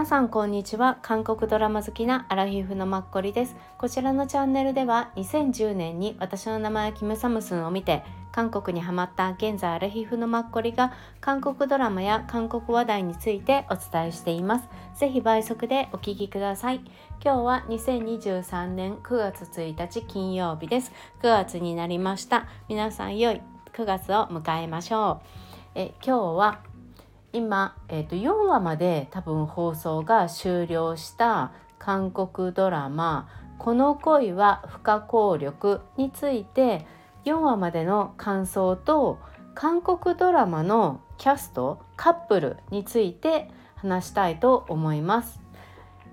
皆さんこんにちは。韓国ドラマ好きなアラヒフのマッコリです。こちらのチャンネルでは2010年に私の名前はキムサムスンを見て韓国にハマった現在アラヒフのマッコリが韓国ドラマや韓国話題についてお伝えしています。ぜひ倍速でお聞きください。今日は2023年9月1日金曜日です。9月になりました。皆さん良い9月を迎えましょう。え今日は今、えー、と4話まで多分放送が終了した韓国ドラマ「この恋は不可抗力」について4話までの感想と韓国ドラマのキャストカップルについて話したいと思います。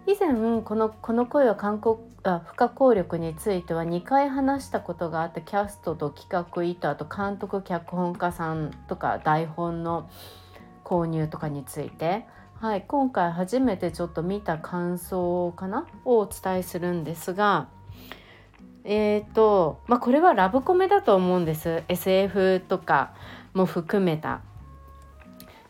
以前この「この恋は韓国あ不可抗力」については2回話したことがあってキャストと企画意図あと監督脚本家さんとか台本の購入とかについて、はい、今回初めてちょっと見た感想かなをお伝えするんですがえっ、ー、とまあこれはラブコメだと思うんです SF とかも含めた。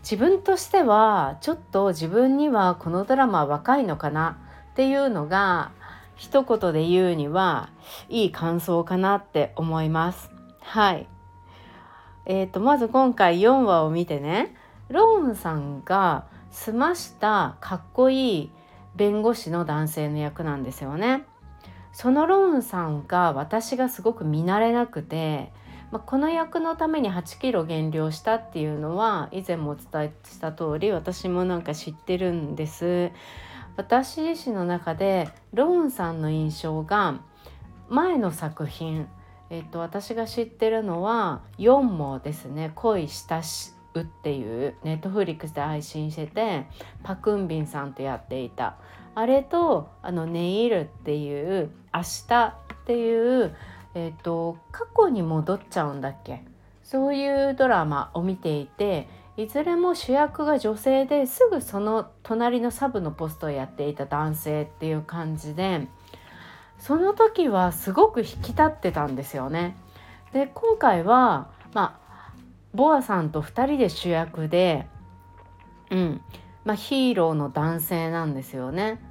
自分としてはちょっと自分にはこのドラマ若いのかなっていうのが一言で言うにはいい感想かなって思います。はい。えー、とまず今回4話を見てねローンさんが澄ましたかっこいい弁護士の男性の役なんですよね。そのローンさんが私がすごく見慣れなくて、まあ、この役のために8キロ減量したっていうのは以前もお伝えした通り私もなんか知ってるんです。私自身の中でローンさんの印象が前の作品えっと、私が知ってるのは4もですね恋したしっていうネットフリックスで配信しててパクンビンさんとやっていたあれとあの「ネイル」っていう「明日」っていう、えーと、過去に戻っちゃうんだっけ？そういうドラマを見ていていずれも主役が女性ですぐその隣のサブのポストをやっていた男性っていう感じでその時はすごく引き立ってたんですよね。で今回はまボアさんと2人で主役で、うんまあ、ヒーローの男性なんですよね。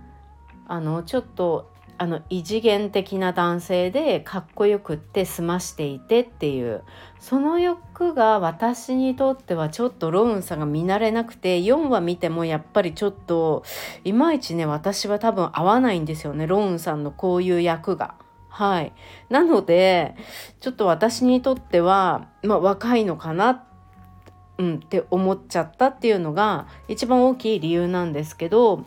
あのちょっとあの異次元的な男性でかっこよくって済ましていてっていうその欲が私にとってはちょっとローンさんが見慣れなくて4話見てもやっぱりちょっといまいちね私は多分合わないんですよねローンさんのこういう役が。はい。なので、ちょっと私にとっては、まあ、若いのかな、うん、って思っちゃったっていうのが一番大きい理由なんですけど、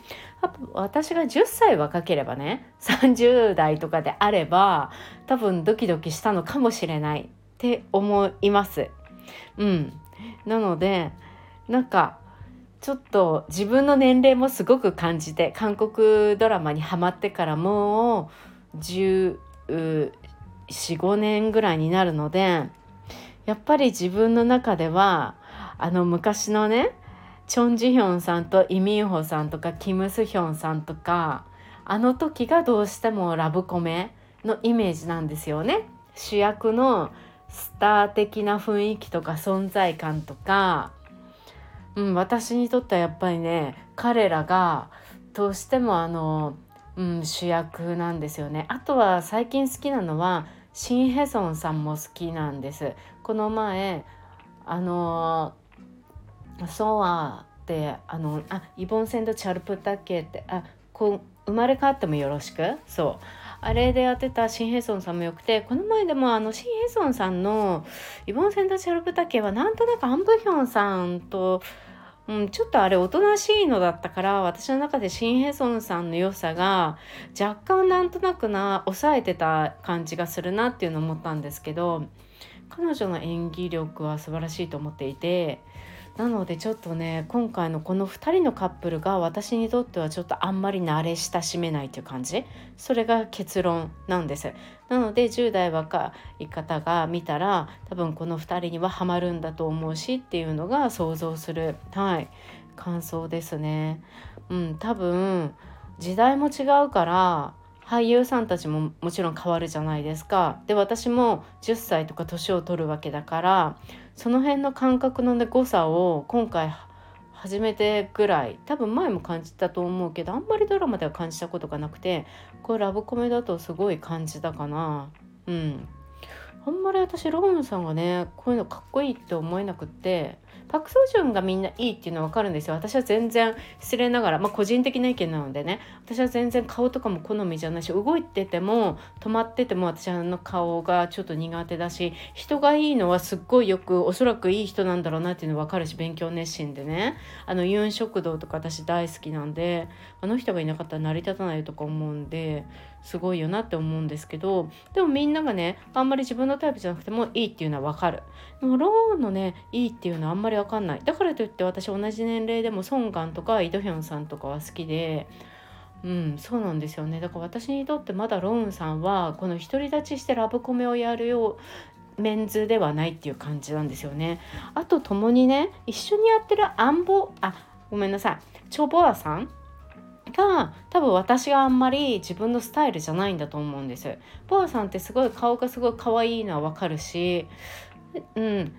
私が10歳若ければね、30代とかであれば、多分ドキドキしたのかもしれないって思います。うん。なので、なんか、ちょっと自分の年齢もすごく感じて韓国ドラマにハマってからもう10 45年ぐらいになるのでやっぱり自分の中ではあの昔のねチョン・ジヒョンさんとイ・ミンホさんとかキム・スヒョンさんとかあの時がどうしてもラブコメのイメージなんですよね。主役のスター的な雰囲気とか存在感とか、うん、私にとってはやっぱりね彼らがどうしてもあのうん、主役なんですよね。あとは最近好きなのはシン・ヘソンさんも好きなんです。この前あのソワってあのあイボンセンド・チャルプタケってあこう生まれ変わってもよろしく？そうあれでやってたシン・ヘソンさんもよくてこの前でもあのシン・ヘソンさんのイボンセンド・チャルプタケはなんとなくアン・ブヒョンさんとうん、ちょっとあれおとなしいのだったから私の中でシン・ヘソンさんの良さが若干なんとなくな抑えてた感じがするなっていうのを思ったんですけど彼女の演技力は素晴らしいと思っていてなのでちょっとね今回のこの2人のカップルが私にとってはちょっとあんまり慣れ親しめないという感じ。それが結論なんです。なので10代若い方が見たら多分この2人にはハマるんだと思うしっていうのが想像するはい感想ですね。うん多分時代も違うから俳優さんたちももちろん変わるじゃないですか。で私も10歳とか年を取るわけだからその辺の感覚の、誤差を今回初めてぐらい多分前も感じたと思うけどあんまりドラマでは感じたことがなくてこれラブコメだとすごい感じたかなうんあんまり私ローンさんがねこういうのかっこいいって思えなくってパク・ソジュンがみんないいっていうのは分かるんですよ。私は全然失礼ながらまあ個人的な意見なのでね。私は全然顔とかも好みじゃないし動いてても止まってても私あの顔がちょっと苦手だし人がいいのはすっごいよくおそらくいい人なんだろうなっていうの分かるし勉強熱心でね。あのユン食堂とか私大好きなんであの人がいなかったら成り立たないとか思うんですごいよなって思うんですけどでもみんながねあんまり自分のタイプじゃなくてもいいっていうのは分かる。でもローンのねいいっていうのはあんまり分かんないだからといって私同じ年齢でもソンガンとかイ・ドヒョンさんとかは好きでうんそうなんですよねだから私にとってまだローンさんはこの独り立ちしてラブコメをやるようメンズではないっていう感じなんですよね。あと共にね一緒にやってるアンボあごめんなさいチョボアさんが多分私があんまり自分のスタイルじゃないんだと思うんです。ボアさんってすごい顔がすごい可愛いのはわかるし、うん、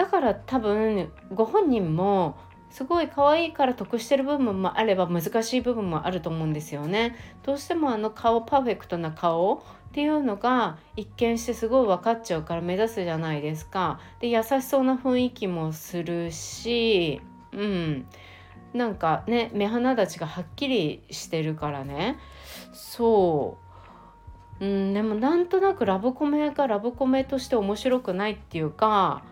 だから多分ご本人もすごい可愛いから得してる部分もあれば難しい部分もあると思うんですよね。どうしてもあの顔パーフェクトな顔っていうのが一見してすごい分かっちゃうから目指すじゃないですか。で優しそうな雰囲気もするし、うん。なんかね目鼻立ちがはっきりしてるからねそううんでもなんとなくラブコメがラブコメとして面白くないっていうか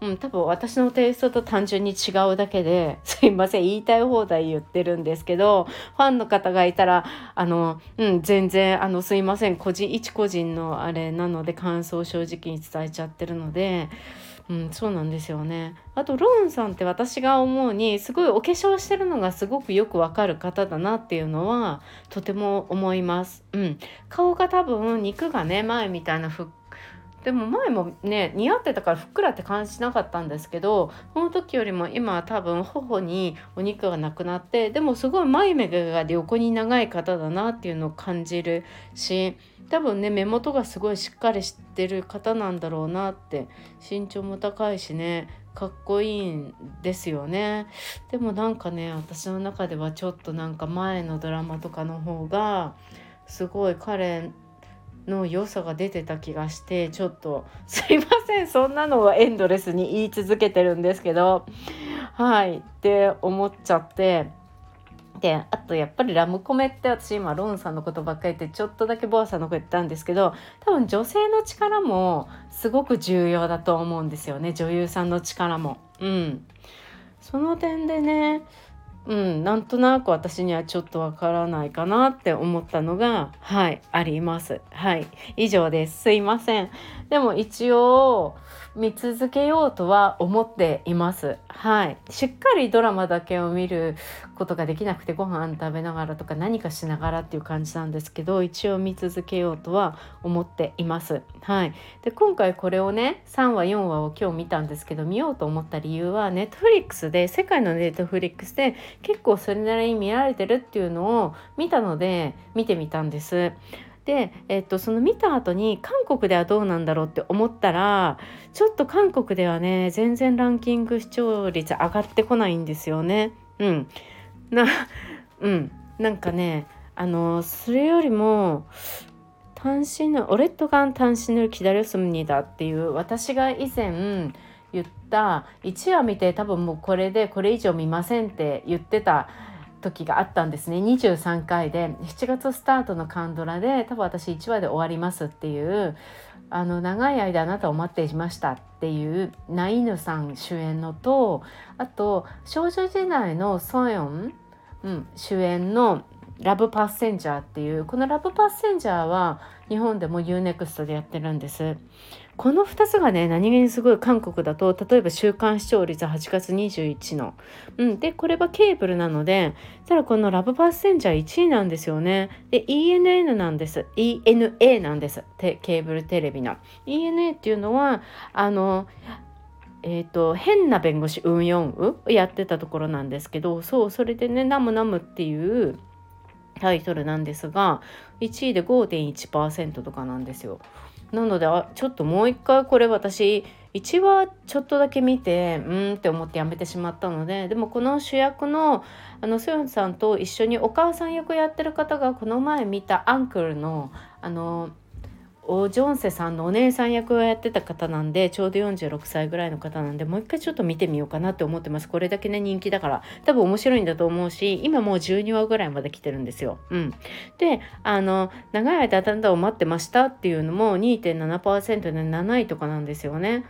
うん、多分私のテイストと単純に違うだけで すいません言いたい放題言ってるんですけどファンの方がいたらあの、うん、全然あのすいません個人一個人のあれなので感想を正直に伝えちゃってるのでうん、そうなんですよね。あとローンさんって私が思うにすごいお化粧してるのがすごくよくわかる方だなっていうのはとても思います。うん、顔が多分肉がね前みたいなふでも前もね似合ってたからふっくらって感じしなかったんですけどこの時よりも今は多分頬にお肉がなくなってでもすごい眉目が横に長い方だなっていうのを感じるし多分ね目元がすごいしっかりしてる方なんだろうなって身長も高いしねかっこいいんですよね。でもなんかね私の中ではちょっとなんか前のドラマとかの方がすごい彼の良さが出てた気がしてちょっとすいませんそんなのはエンドレスに言い続けてるんですけどはいって思っちゃって。であとやっぱりラムコメって私今ロンさんのことばっかり言ってちょっとだけボアさんのこと言ったんですけど多分女性の力もすごく重要だと思うんですよね。女優さんの力も。うん、その点でねうん、なんとなく私にはちょっとわからないかなって思ったのがはいあります。はい以上です。すいません。でも一応見続けようとは思っています。はいしっかりドラマだけを見ることができなくてご飯食べながらとか何かしながらっていう感じなんですけど一応見続けようとは思っています。はいで今回これをね3話4話を今日見たんですけど見ようと思った理由はネットフリックスで世界のネットフリックスで結構それなりに見られてるっていうのを見たので見てみたんです。で、えっと、その見た後に韓国ではどうなんだろうって思ったらちょっと韓国ではね全然ランキング視聴率上がってこないんですよね。うん、なうん。なんかねあのそれよりも単身のオレットガン単身のキダリョスムニだっていう私が以前言った1話見て多分もうこれでこれ以上見ませんって言ってた時があったんですね23回で7月スタートのカンドラで多分私1話で終わりますっていうあの長い間あなたを待っていましたっていうナイヌさん主演のとあと少女時代のソヨン、うん、主演のラブパッセンジャーっていうこのラブパッセンジャーは日本でも UNEXT でやってるんです。この2つがね何気にすごい韓国だと例えば週間視聴率8月21の、うん、でこれはケーブルなのでただこのラブパッセンジャー1位なんですよね。で ENN なんです。ENA なんです。ケーブルテレビの。ENA っていうのはあのえーと、変な弁護士ウンヨンウやってたところなんですけどそうそれでね「ナムナム」っていうタイトルなんですが1位で5.1%とかなんですよ。なのであちょっともう一回これ私1話ちょっとだけ見てうんって思ってやめてしまったのででもこの主役のあのソヨンさんと一緒にお母さん役やってる方がこの前見たアンクルのあのオジョンセさんのお姉さん役をやってた方なんでちょうど46歳ぐらいの方なんでもう一回ちょっと見てみようかなって思ってますこれだけね人気だから多分面白いんだと思うし今もう12話ぐらいまで来てるんですよ。うん、であの長い間だんだん待ってましたっていうのも2.7%で7位とかなんですよね。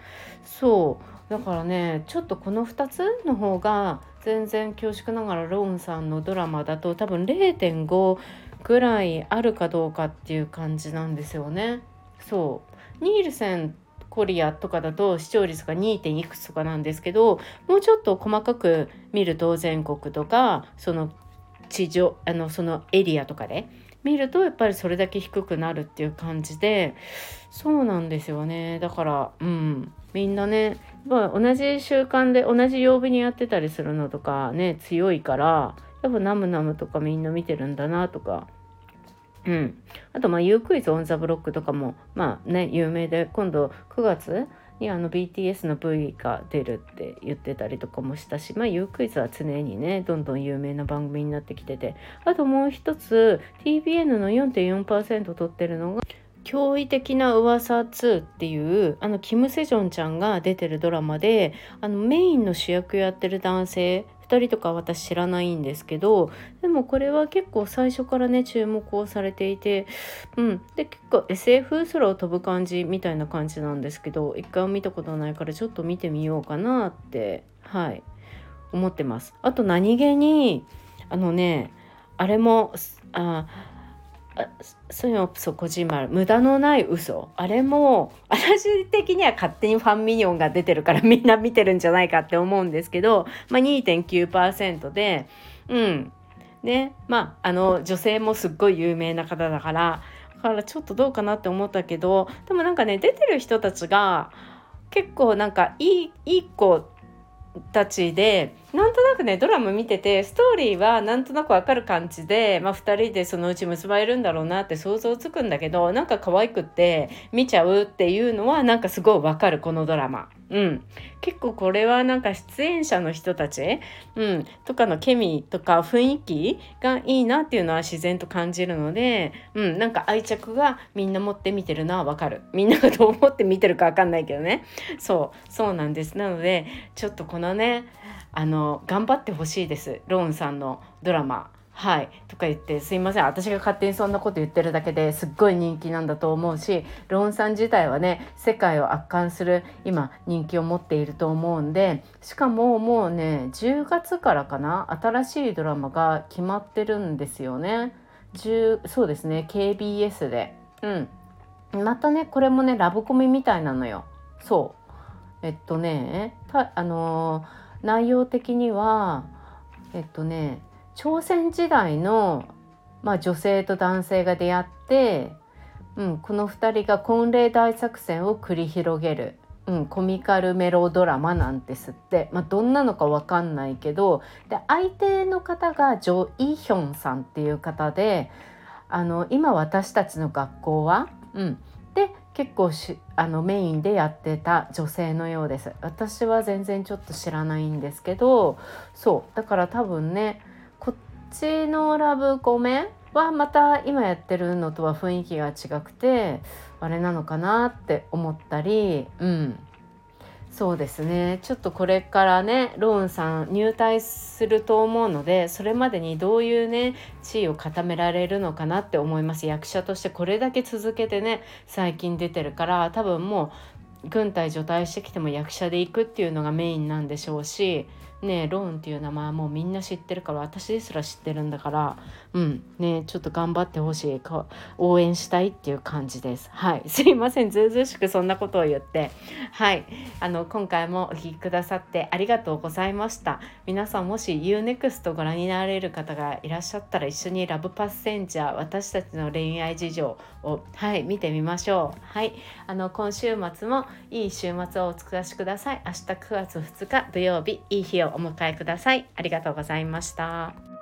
そうだからねちょっとこの2つの方が全然恐縮ながらローンさんのドラマだと多分0.5ぐらいあるかどうかっていう感じなんですよね。そうニールセンコリアとかだと視聴率が 2. いくつとかなんですけどもうちょっと細かく見ると全国とかその地上あのそのエリアとかで見るとやっぱりそれだけ低くなるっていう感じでそうなんですよねだからうんみんなね同じ習慣で同じ曜日にやってたりするのとかね強いからやっぱナムナムとかみんな見てるんだなとかうん、あとまあ U クイズオンザブロックとかもまあね有名で今度9月にあの BTS の V が出るって言ってたりとかもしたしまあ U クイズは常にねどんどん有名な番組になってきててあともう一つ tvN の4.4%取ってるのが驚異的な噂2っていうあのキム・セジョンちゃんが出てるドラマであのメインの主役やってる男性2人とか私知らないんですけどでもこれは結構最初からね注目をされていてうんで結構 SF 空を飛ぶ感じみたいな感じなんですけど一回も見たことないからちょっと見てみようかなってはい思ってます。あと何気にあのねあれもあそういうのそこじまる無駄のない嘘。あれも私的には勝手にファンミニオンが出てるからみんな見てるんじゃないかって思うんですけど、まあ、2.9%でうん。ね。まああの女性もすっごい有名な方だからだからちょっとどうかなって思ったけどでもなんかね出てる人たちが結構なんかいいいい子たちでなんとなくねドラマ見ててストーリーはなんとなくわかる感じで、まあ、2人でそのうち結ばれるんだろうなって想像つくんだけどなんか可愛くって見ちゃうっていうのはなんかすごいわかるこのドラマ。うん、結構これはなんか出演者の人たち、うん、とかのケミとか雰囲気がいいなっていうのは自然と感じるので、うん、なんか愛着がみんな持って見てるのはわかる。みんながどう思って見てるかわかんないけどね。そう。そうなんです。なのでちょっとこのねあの頑張ってほしいです。ローンさんのドラマ。はいとか言ってすいません私が勝手にそんなこと言ってるだけですっごい人気なんだと思うしロンさん自体はね世界を圧巻する今人気を持っていると思うんでしかももうね10月からかな新しいドラマが決まってるんですよね。10そうですね KBS で。うんまたねこれもねラブコメみたいなのよ。そうえっとねあのー内容的にはえっとね朝鮮時代の、まあ、女性と男性が出会って、うん、この2人が婚礼大作戦を繰り広げる、うん、コミカルメロドラマなんですって、まあ、どんなのか分かんないけどで相手の方がジョ・イヒョンさんっていう方であの今私たちの学校は、うん、で結構しあのメインでやってた女性のようです。私は全然ちょっと知らないんですけどそうだから多分ねちのラブコメはまた今やってるのとは雰囲気が違くてあれなのかなって思ったりうん。そうですね。ちょっとこれからねローンさん入隊すると思うのでそれまでにどういうね地位を固められるのかなって思います。役者としてこれだけ続けてね最近出てるから多分もう軍隊除隊してきても役者で行くっていうのがメインなんでしょうしねローンっていう名前はもうみんな知ってるから私ですら知ってるんだからうんねちょっと頑張ってほしいか応援したいっていう感じです。はい。すいません。ずうずうしくそんなことを言って。はい。あの今回もお聴きくださってありがとうございました。皆さんもし UNEXT ご覧になられる方がいらっしゃったら一緒にラブパッセンジャー私たちの恋愛事情をはい見てみましょう。はい。あの今週末もいい週末をお過ごしください。明日9月2日土曜日いい日ををお迎えください。ありがとうございました。